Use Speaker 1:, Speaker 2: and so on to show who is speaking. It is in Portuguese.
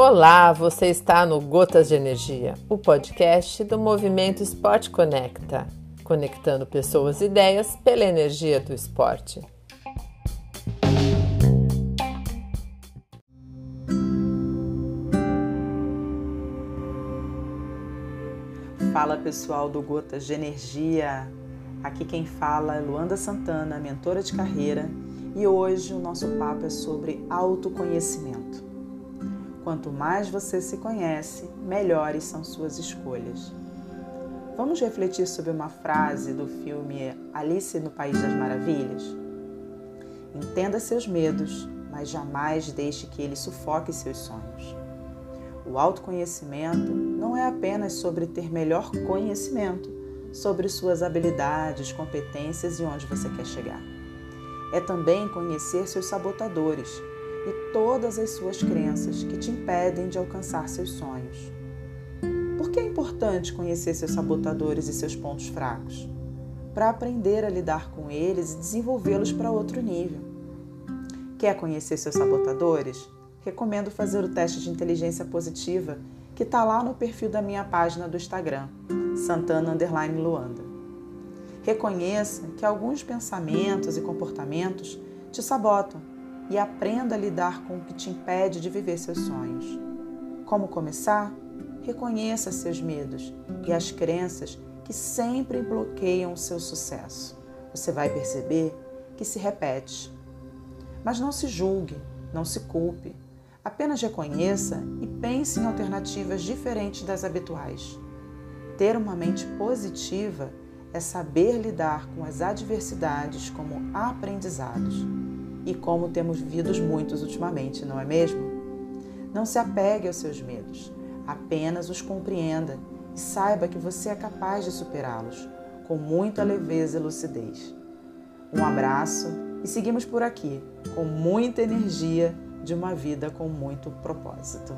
Speaker 1: Olá, você está no Gotas de Energia, o podcast do Movimento Esporte Conecta, conectando pessoas e ideias pela energia do esporte.
Speaker 2: Fala pessoal do Gotas de Energia. Aqui quem fala é Luanda Santana, mentora de carreira, e hoje o nosso papo é sobre autoconhecimento. Quanto mais você se conhece, melhores são suas escolhas. Vamos refletir sobre uma frase do filme Alice no País das Maravilhas? Entenda seus medos, mas jamais deixe que eles sufoquem seus sonhos. O autoconhecimento não é apenas sobre ter melhor conhecimento sobre suas habilidades, competências e onde você quer chegar. É também conhecer seus sabotadores e todas as suas crenças que te impedem de alcançar seus sonhos. Por que é importante conhecer seus sabotadores e seus pontos fracos? Para aprender a lidar com eles e desenvolvê-los para outro nível. Quer conhecer seus sabotadores? Recomendo fazer o teste de inteligência positiva que está lá no perfil da minha página do Instagram, Santana Luanda. Reconheça que alguns pensamentos e comportamentos te sabotam e aprenda a lidar com o que te impede de viver seus sonhos. Como começar? Reconheça seus medos e as crenças que sempre bloqueiam o seu sucesso. Você vai perceber que se repete. Mas não se julgue, não se culpe. Apenas reconheça e pense em alternativas diferentes das habituais. Ter uma mente positiva é saber lidar com as adversidades como aprendizados e como temos vivido muitos ultimamente, não é mesmo? Não se apegue aos seus medos, apenas os compreenda e saiba que você é capaz de superá-los com muita leveza e lucidez. Um abraço e seguimos por aqui com muita energia de uma vida com muito propósito.